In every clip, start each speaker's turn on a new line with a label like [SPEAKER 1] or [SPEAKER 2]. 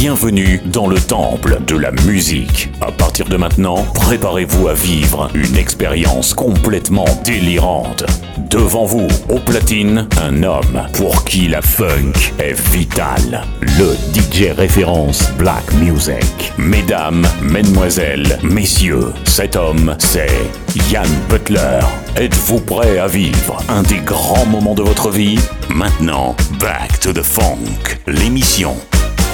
[SPEAKER 1] bienvenue dans le temple de la musique. À partir de maintenant, préparez-vous à vivre une expérience complètement délirante. Devant vous, au platine, un homme pour qui la funk est vitale. Le DJ référence Black Music. Mesdames, mesdemoiselles, messieurs, cet homme, c'est Yann Butler. Êtes-vous prêt à vivre un des grands moments de votre vie? Maintenant, Back to the Funk, l'émission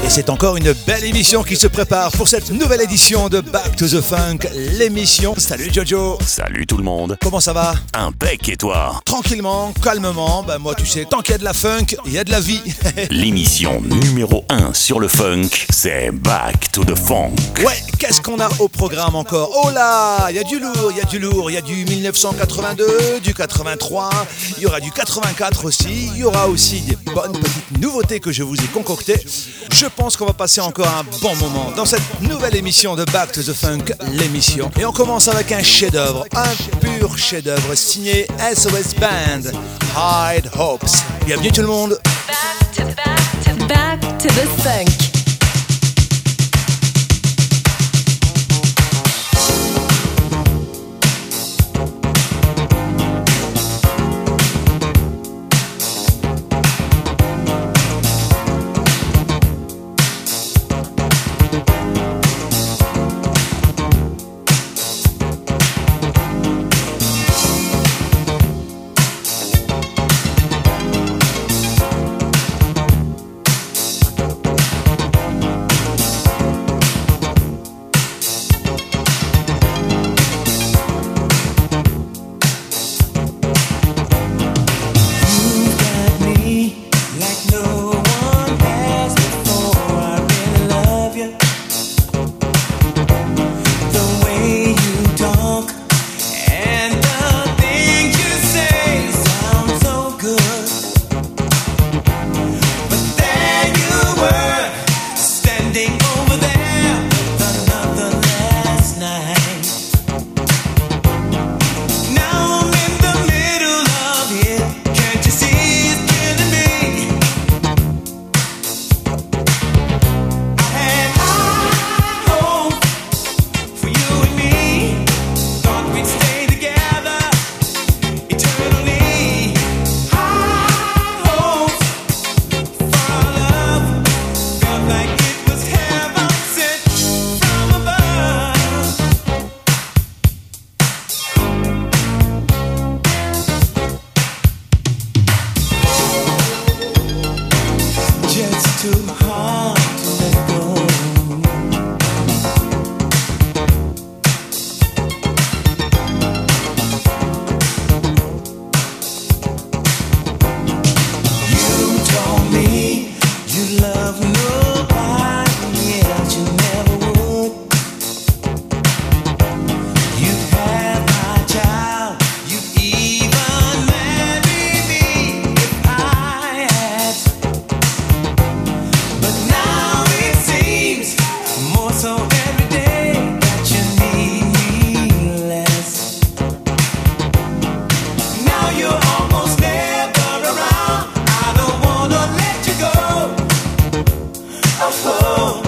[SPEAKER 2] et c'est encore une belle émission qui se prépare pour cette nouvelle édition de Back to the Funk, l'émission. Salut Jojo.
[SPEAKER 1] Salut tout le monde.
[SPEAKER 2] Comment ça va?
[SPEAKER 1] Un bec et toi?
[SPEAKER 2] Tranquillement, calmement, bah moi tu sais, tant qu'il y a de la funk, il y a de la vie.
[SPEAKER 1] L'émission numéro 1 sur le funk, c'est Back to the Funk.
[SPEAKER 2] Ouais, qu'est-ce qu'on a au programme encore? Oh là, il y a du lourd, il y a du lourd, il y a du 1982, du 83, il y aura du 84 aussi, il y aura aussi des bonnes petites nouveautés que je vous ai concoctées. Je pense qu'on va passer encore un bon moment dans cette nouvelle émission de Back to the Funk, l'émission. Et on commence avec un chef-d'œuvre, un pur chef-d'œuvre signé SOS Band, Hide Hopes. Bienvenue tout le monde.
[SPEAKER 3] Back to the funk. oh.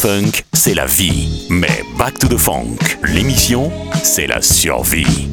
[SPEAKER 4] Funk, c'est la vie. Mais Back to the Funk, l'émission, c'est la survie.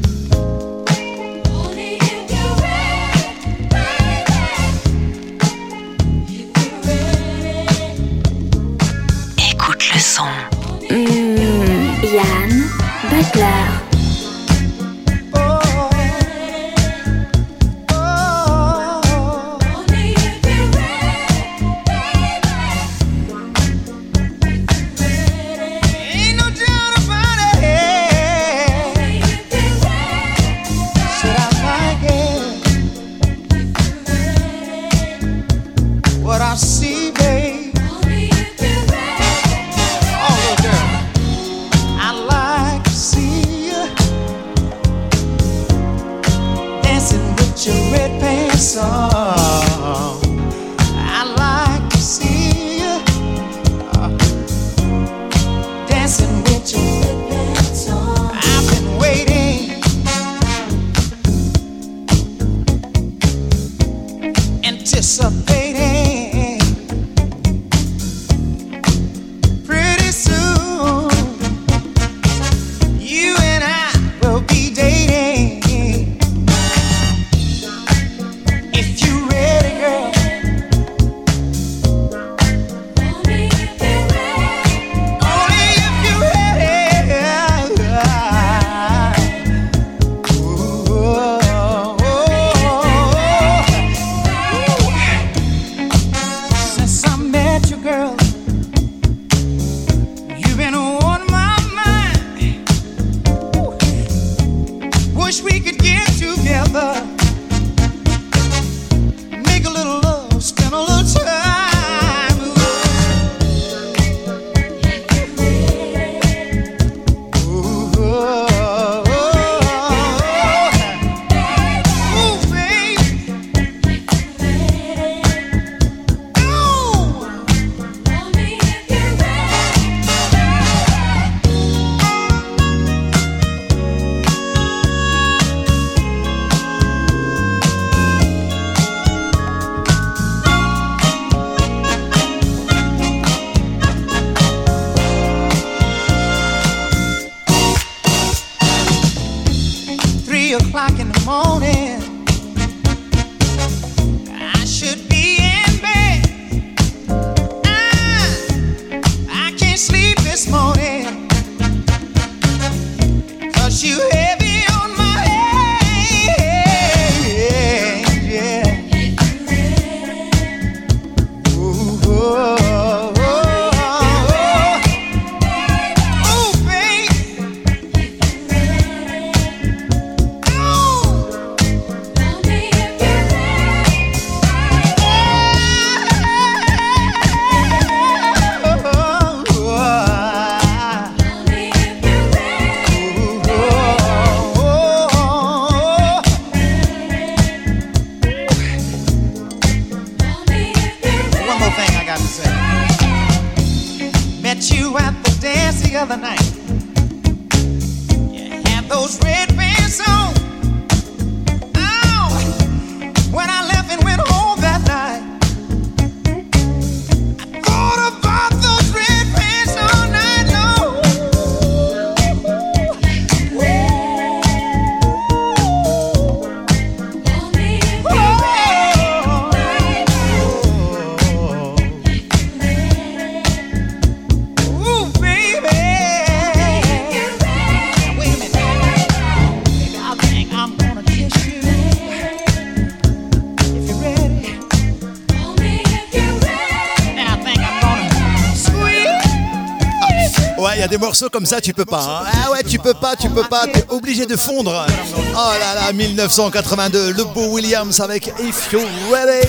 [SPEAKER 2] Des morceaux comme ça, tu peux pas. Hein. Ah ouais, tu peux pas, tu peux pas, t'es obligé de fondre. Oh là là, 1982, le beau Williams avec If You're Ready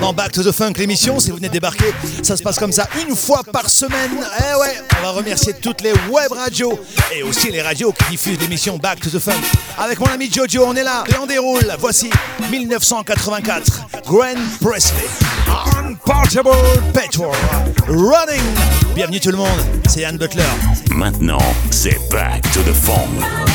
[SPEAKER 2] dans Back to the Funk, l'émission. Si vous venez de débarquer, ça se passe comme ça une fois par semaine. Eh ouais, on va remercier toutes les web radios et aussi les radios qui diffusent l'émission Back to the Funk. Avec mon ami Jojo, on est là et on déroule. Voici 1984, Grand Presley. Unportable Petrol. Running. Bienvenue tout le monde, c'est Yann Butler.
[SPEAKER 5] Maintenant, c'est Back to the Funk.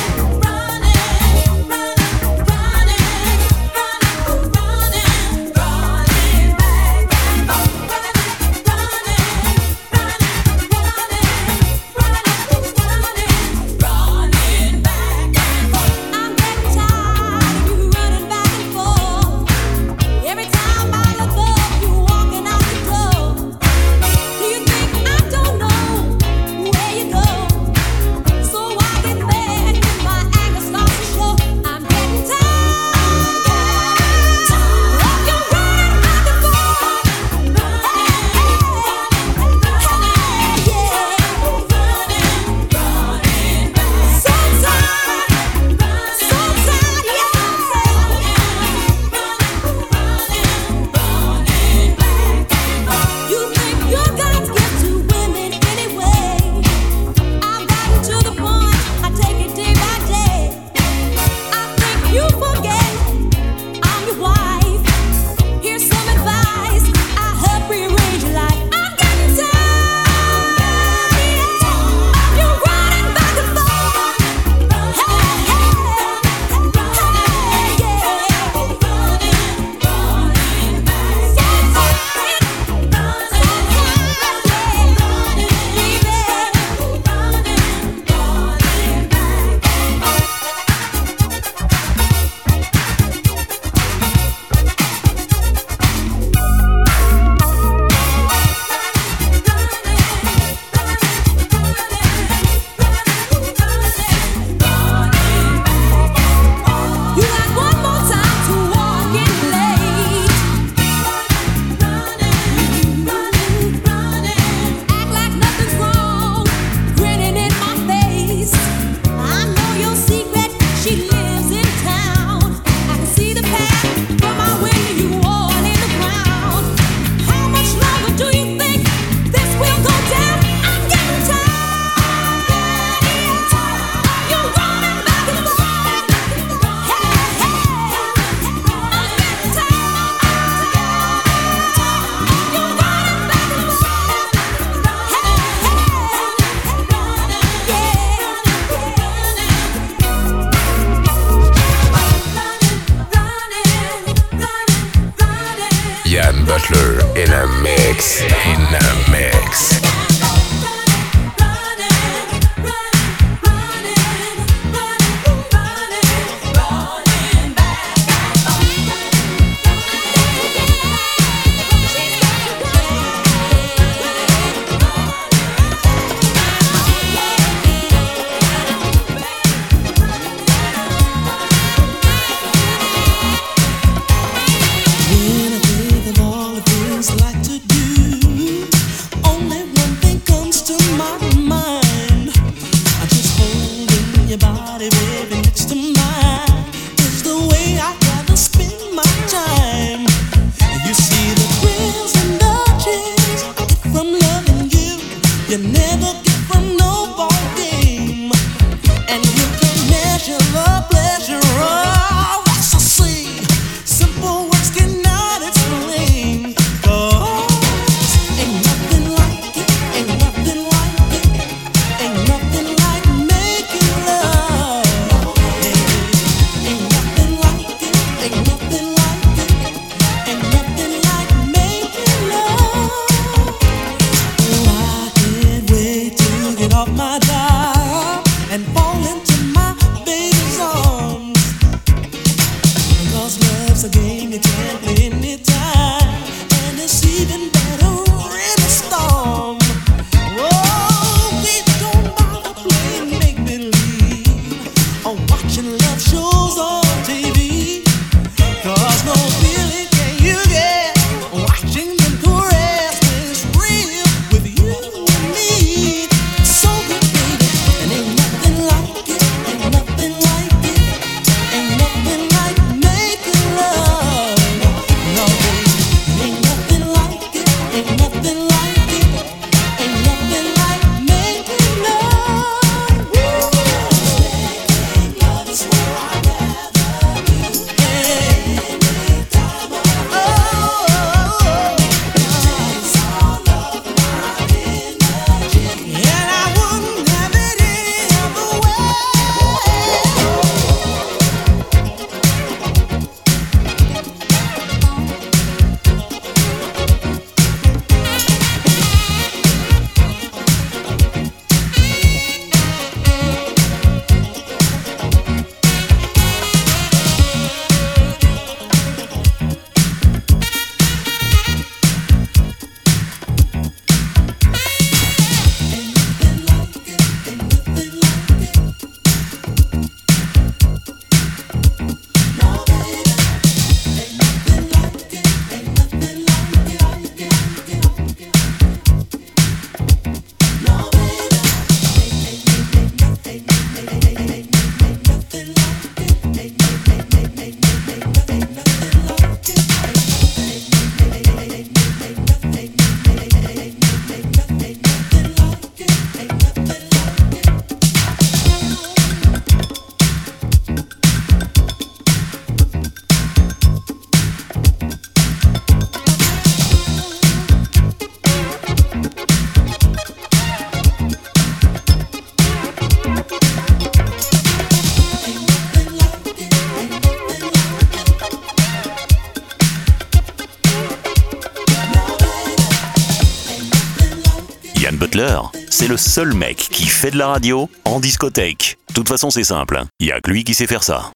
[SPEAKER 5] Seul mec qui fait de la radio en discothèque. De toute façon, c'est simple, hein. il y a que lui qui sait faire ça.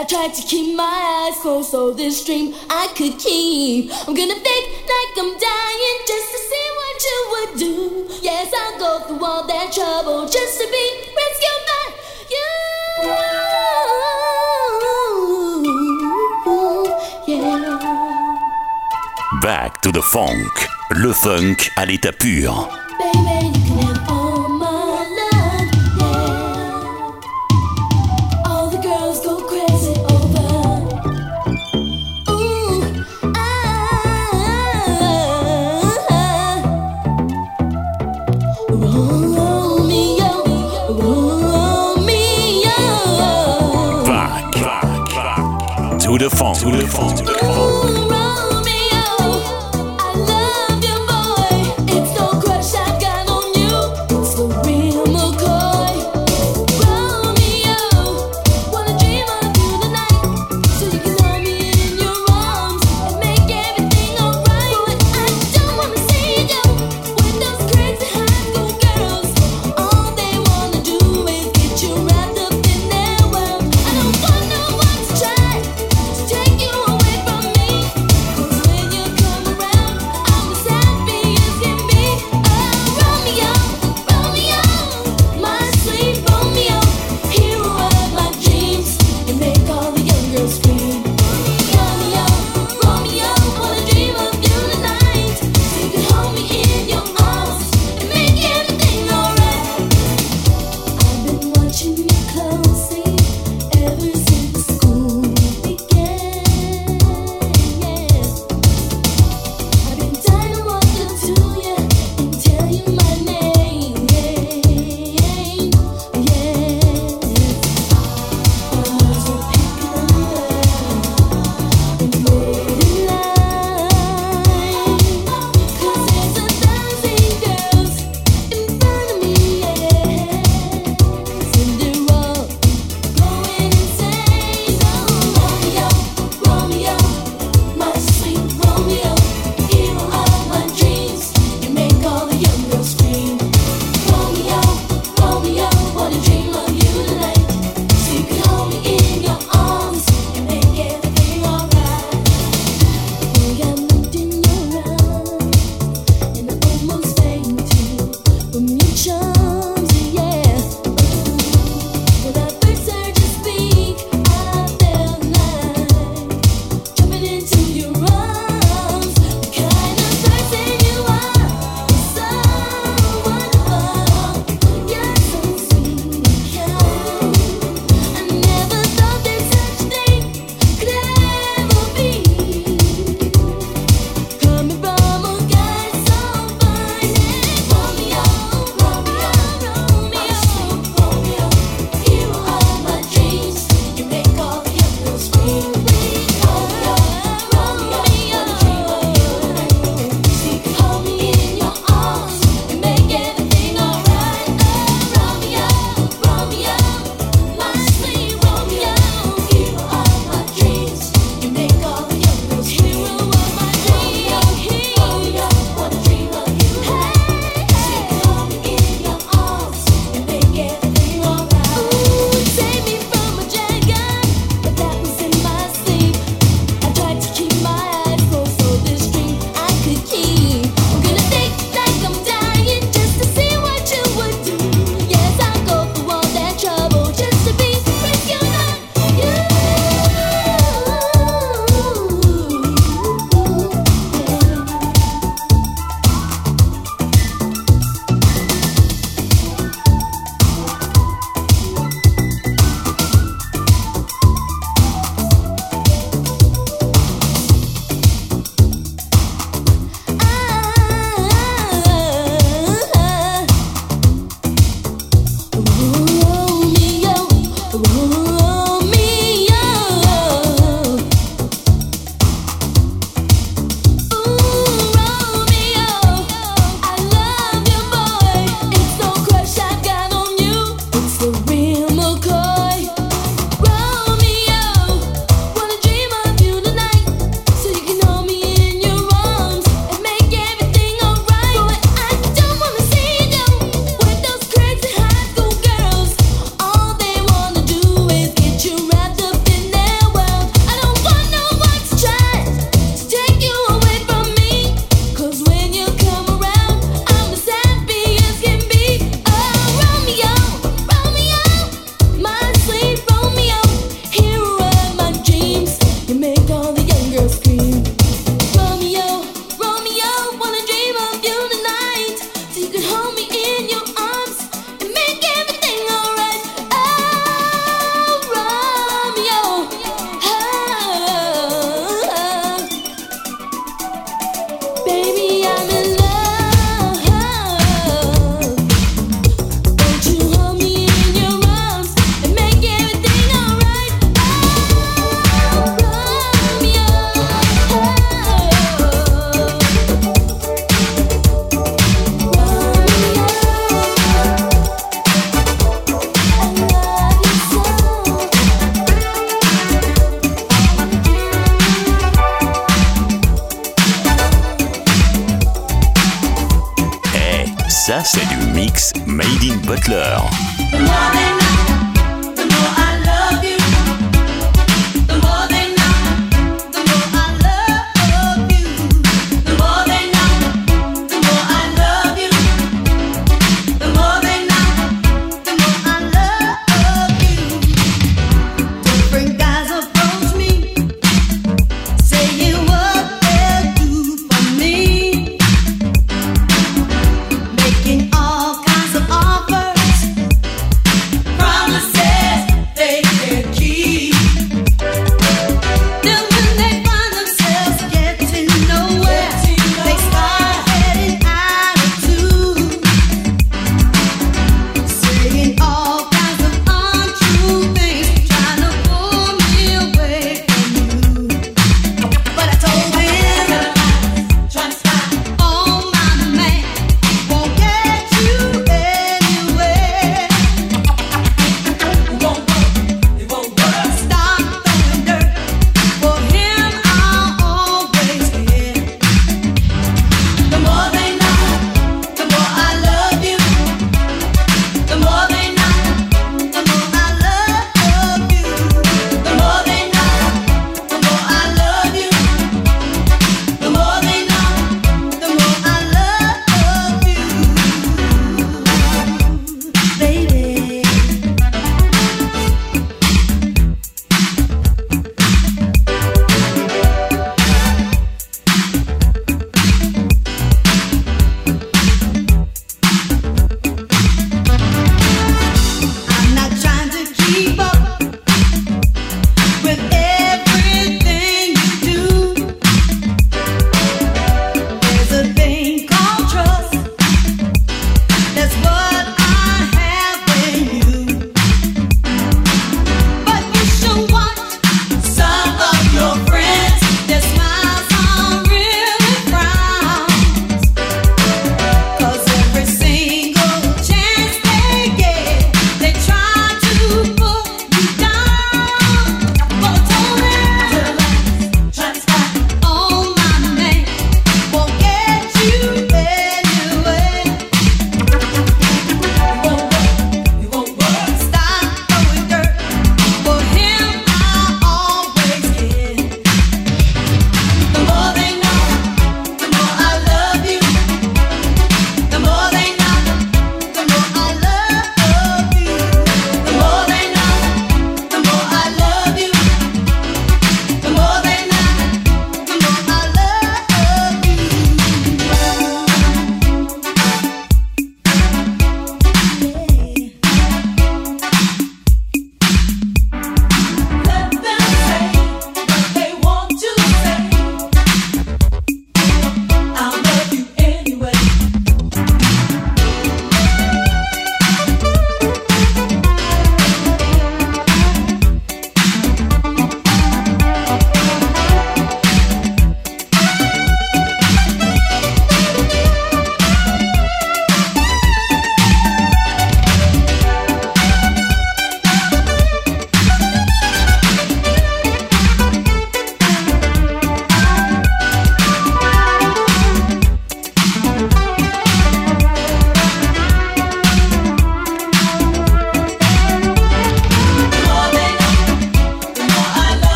[SPEAKER 6] I tried to keep my eyes closed so this dream I could keep. I'm gonna fake like I'm dying just to see what you would do. Yes, I'll go through all that trouble just to be rescued by you.
[SPEAKER 5] Back to the funk. Le funk à l'état pur.
[SPEAKER 6] Baby, you can have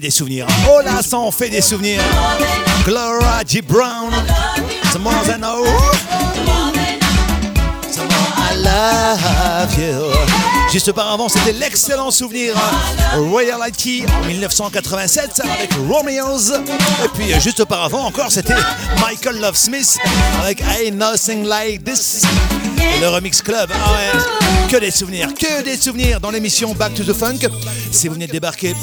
[SPEAKER 2] des souvenirs. Oh là, ça en fait des souvenirs. Gloria G. Brown. The more than The more I love
[SPEAKER 7] you. Juste auparavant, c'était l'excellent souvenir Royalty en 1987 avec Romeo's. Et puis juste auparavant encore, c'était Michael Love Smith avec Ain't Nothing Like This. le Remix Club. Ah que des souvenirs, que des souvenirs dans l'émission Back to the Funk. Si vous venez de débarquer,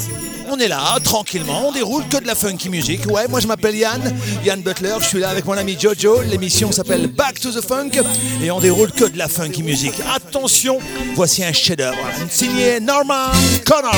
[SPEAKER 7] on est là, tranquillement, on déroule que de la funky music. Ouais, moi je m'appelle Yann, Yann Butler, je suis là avec mon ami Jojo. L'émission s'appelle Back to the Funk et on déroule que de la funky music. Attention, voici un chef-d'œuvre signé Norman Connors.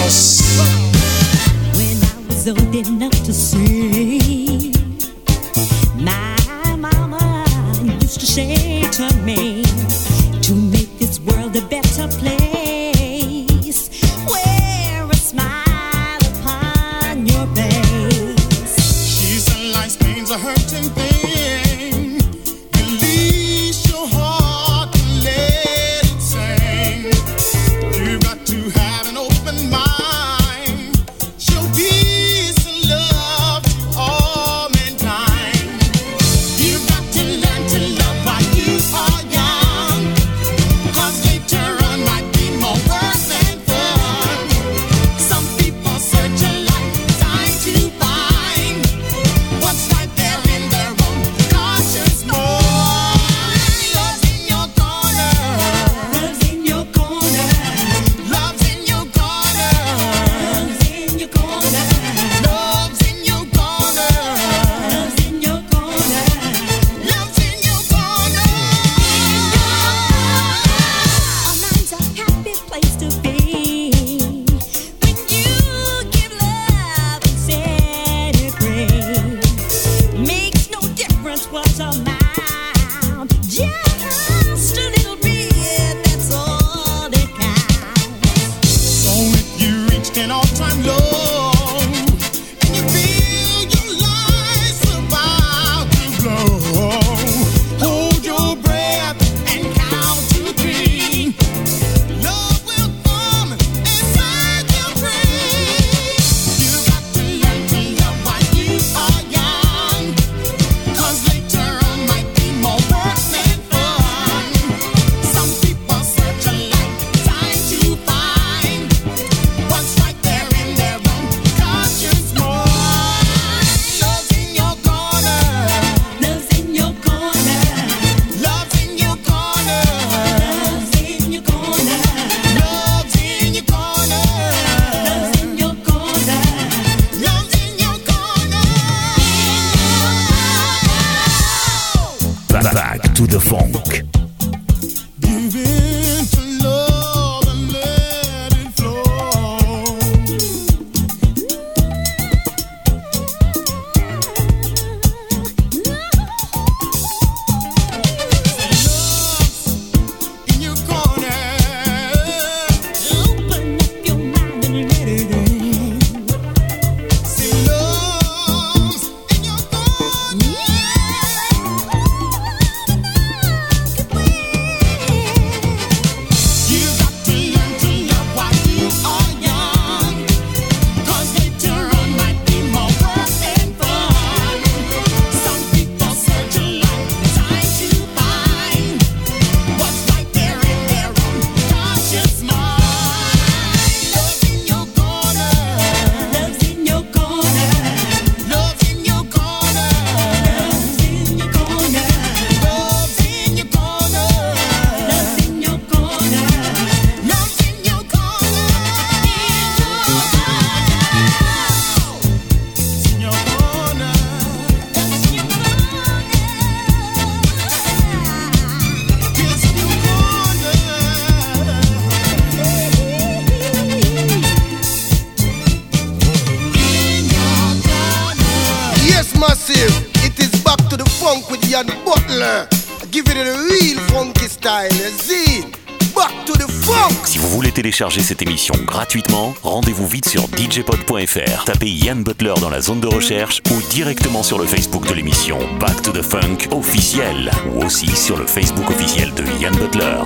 [SPEAKER 7] soon.
[SPEAKER 5] Télécharger cette émission gratuitement, rendez-vous vite sur djpod.fr. Tapez Yann Butler dans la zone de recherche ou directement sur le Facebook de l'émission Back to the Funk officiel ou aussi sur le Facebook officiel de Yann Butler.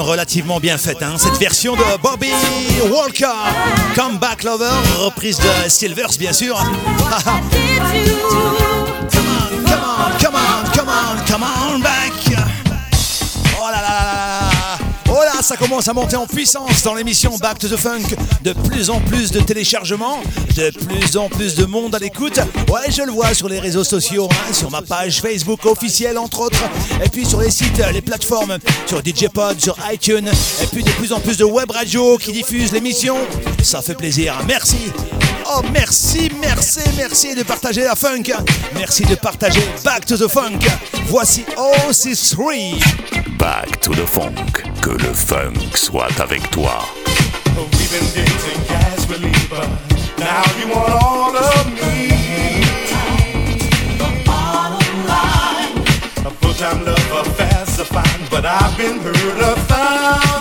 [SPEAKER 2] Relativement bien faite. Hein. Cette version de Bobby Walker, Come Back Lover, reprise de Silvers bien sûr. Ça commence à monter en puissance dans l'émission Back to the Funk. De plus en plus de téléchargements, de plus en plus de monde à l'écoute. Ouais, je le vois sur les réseaux sociaux, hein, sur ma page Facebook officielle entre autres, et puis sur les sites, les plateformes, sur DJ Pod, sur iTunes, et puis de plus en plus de web radio qui diffusent l'émission. Ça fait plaisir. Merci. Oh, merci, merci, merci de partager la funk. Merci de partager Back to the Funk. Voici OC3.
[SPEAKER 1] Back to the Funk. Que le funk soit avec toi.
[SPEAKER 8] We've been dating casually, but now you want all of me. The bottom line, a full-time lover, fast, fine, but I've been hurt a thousand.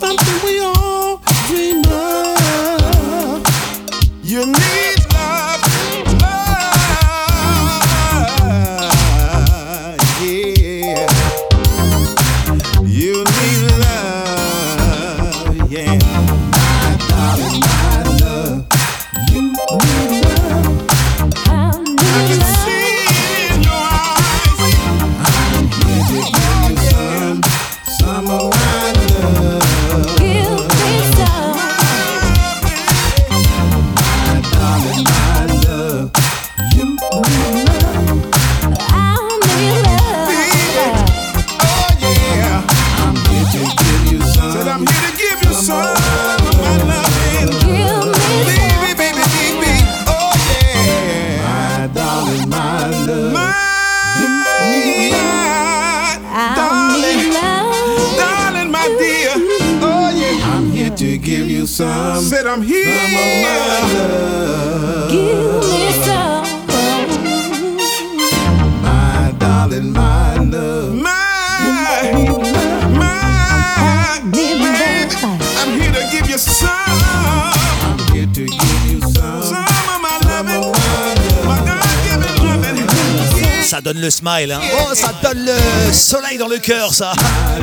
[SPEAKER 9] something we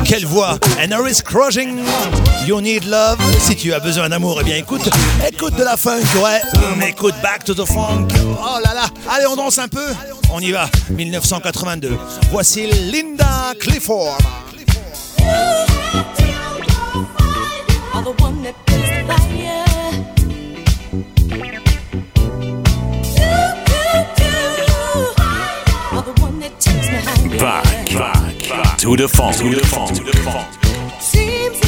[SPEAKER 2] Quelle voix. And Harris Crushing. You need love. Si tu as besoin d'amour, eh bien écoute, écoute de la funk, ouais. Mm, écoute Back to the Funk. Oh là là. Allez, on danse un peu. On y va. 1982. Voici Linda Clifford.
[SPEAKER 5] Bye. to the phone. To the phone. To the
[SPEAKER 10] phone.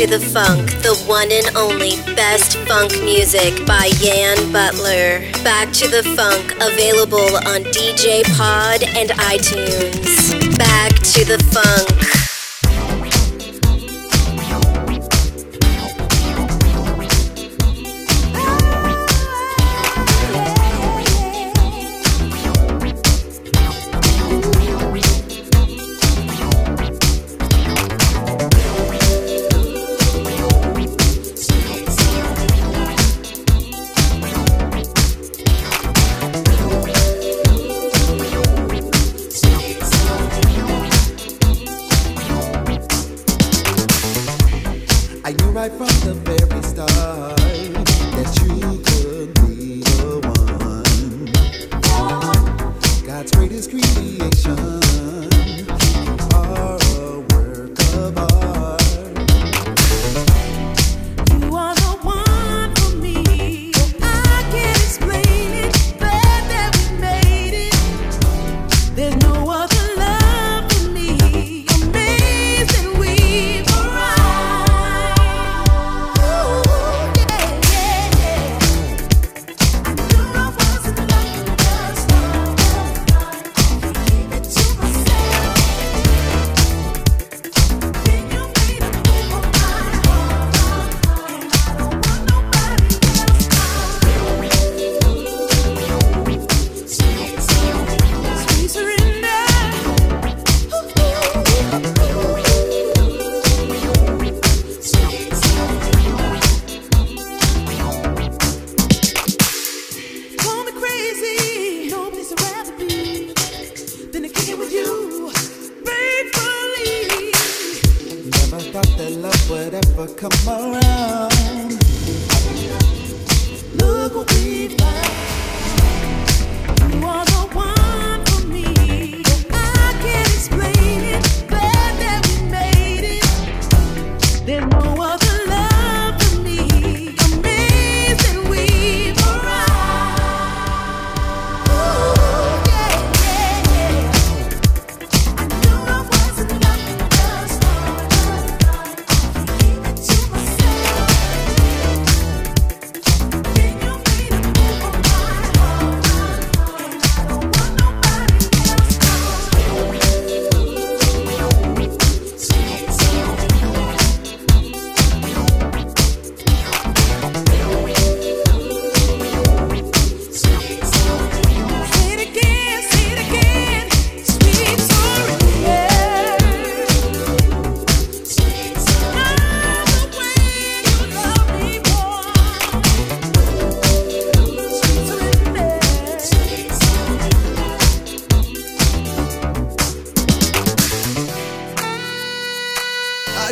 [SPEAKER 10] To the Funk, the one and only best funk music by Yan Butler. Back to the Funk, available on DJ Pod and iTunes. Back to the Funk.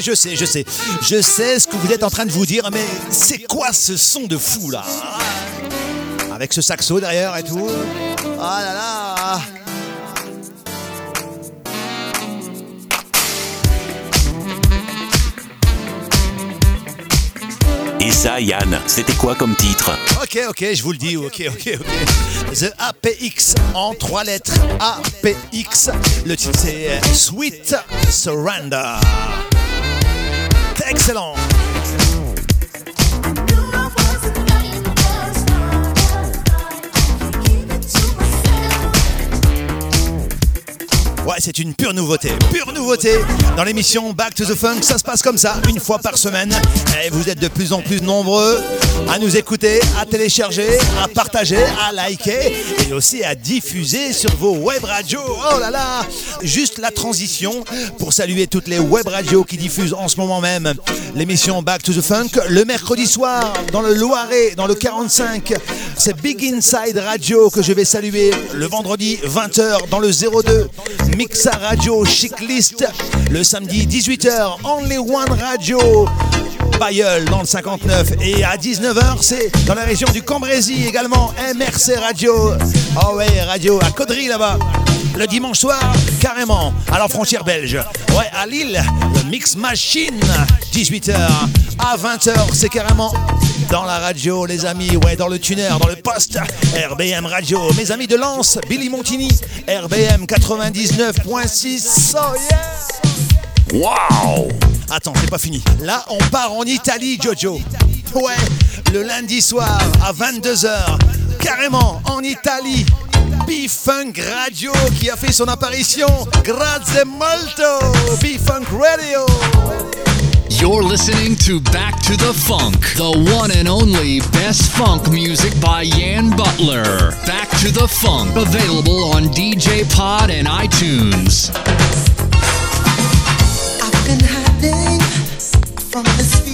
[SPEAKER 2] Je sais, je sais. Je sais ce que vous êtes en train de vous dire, mais c'est quoi ce son de fou là? Avec ce saxo derrière et tout. Ah là là
[SPEAKER 5] Et ça, Yann, c'était quoi comme titre?
[SPEAKER 2] Ok, ok, je vous le dis, ok, ok, ok. The APX en trois lettres. APX. Le titre c'est Sweet Surrender. Excellent. Ouais, c'est une pure nouveauté, pure nouveauté. Dans l'émission Back to the Funk, ça se passe comme ça, une fois par semaine. Et vous êtes de plus en plus nombreux à nous écouter, à télécharger, à partager, à liker et aussi à diffuser sur vos web radios. Oh là là Juste la transition pour saluer toutes les web radios qui diffusent en ce moment même l'émission Back to the Funk. Le mercredi soir, dans le Loiret, dans le 45, c'est Big Inside Radio que je vais saluer. Le vendredi, 20h, dans le 02. Mixa Radio Chiclist le samedi 18h Only One Radio Bayeul dans le 59 et à 19h c'est dans la région du Cambrésis également MRC Radio. Oh ouais radio à Caudry là-bas. Le dimanche soir carrément à la frontière belge. Ouais à Lille le Mix Machine. 18h à 20h c'est carrément dans la radio, les amis, ouais, dans le tuner, dans le poste, RBM Radio, mes amis de Lens, Billy Montini, RBM 99.6, oh yeah!
[SPEAKER 5] Wow
[SPEAKER 2] Attends, c'est pas fini. Là, on part en Italie, Jojo. Ouais, le lundi soir à 22h, carrément en Italie. B-Funk Radio qui a fait son apparition. Grazie molto, B-Funk Radio.
[SPEAKER 11] You're listening to Back to the Funk, the one and only best funk music by Yan Butler. Back to the Funk, available on DJ Pod and iTunes.
[SPEAKER 12] from this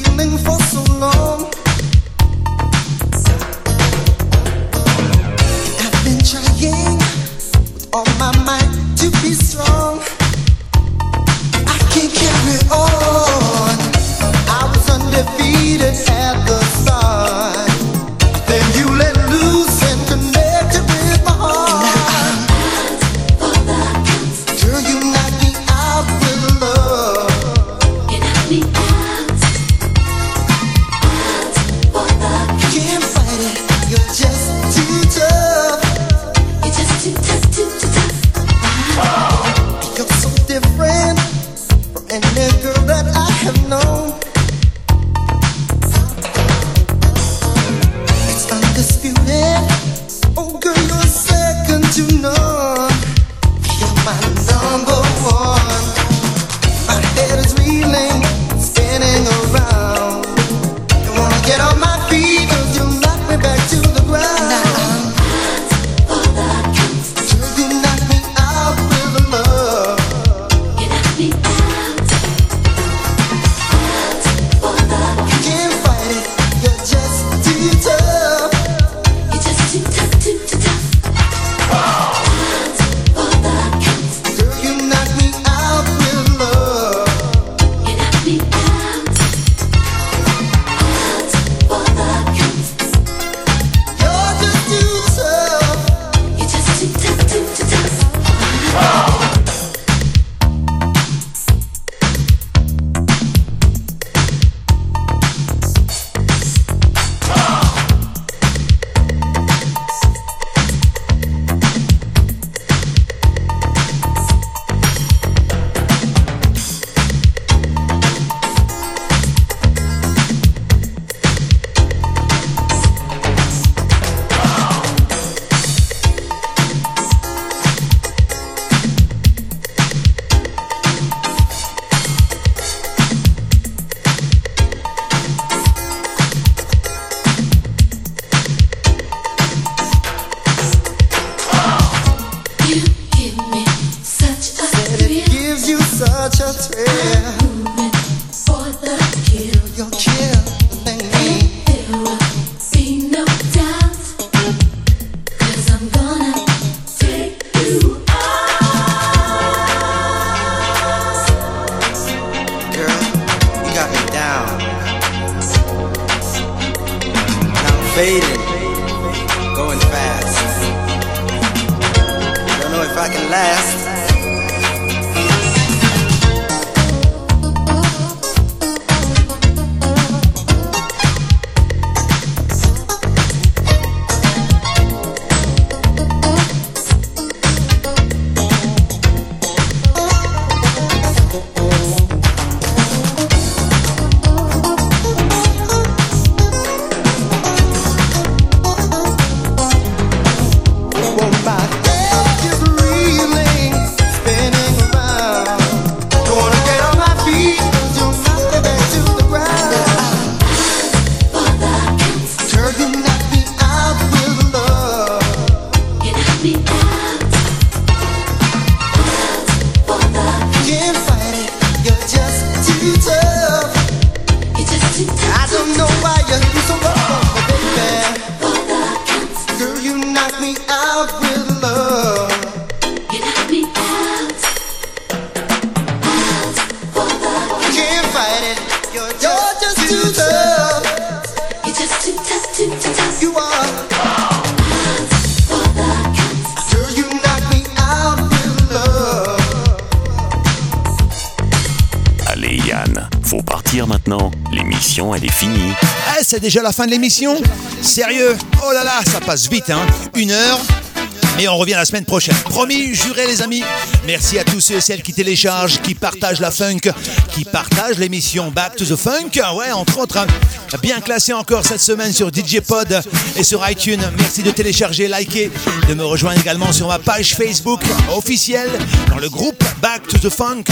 [SPEAKER 2] c'est déjà la fin de l'émission Sérieux Oh là là, ça passe vite, hein Une heure, et on revient la semaine prochaine. Promis, juré les amis. Merci à tous ceux et celles qui téléchargent, qui partagent la funk, qui partagent l'émission Back to the Funk. Ouais, entre autres, hein. bien classé encore cette semaine sur DJ Pod et sur iTunes. Merci de télécharger, liker, de me rejoindre également sur ma page Facebook officielle dans le groupe Back to the Funk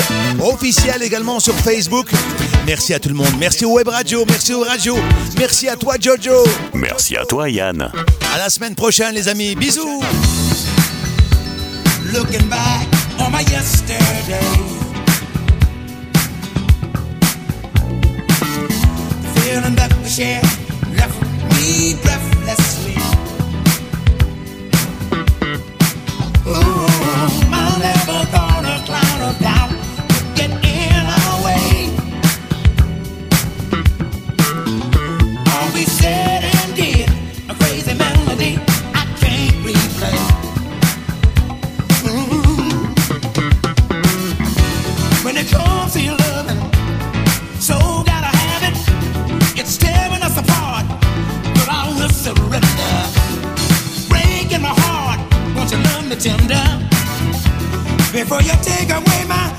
[SPEAKER 2] officiel également sur Facebook. Merci à tout le monde. Merci au Web Radio, merci aux radios. Merci à toi Jojo.
[SPEAKER 1] Merci à toi Yann.
[SPEAKER 2] À la semaine prochaine les amis. Bisous.
[SPEAKER 7] Looking back on my yesterday. Feeling that we shared left me breathlessly. Before you take away my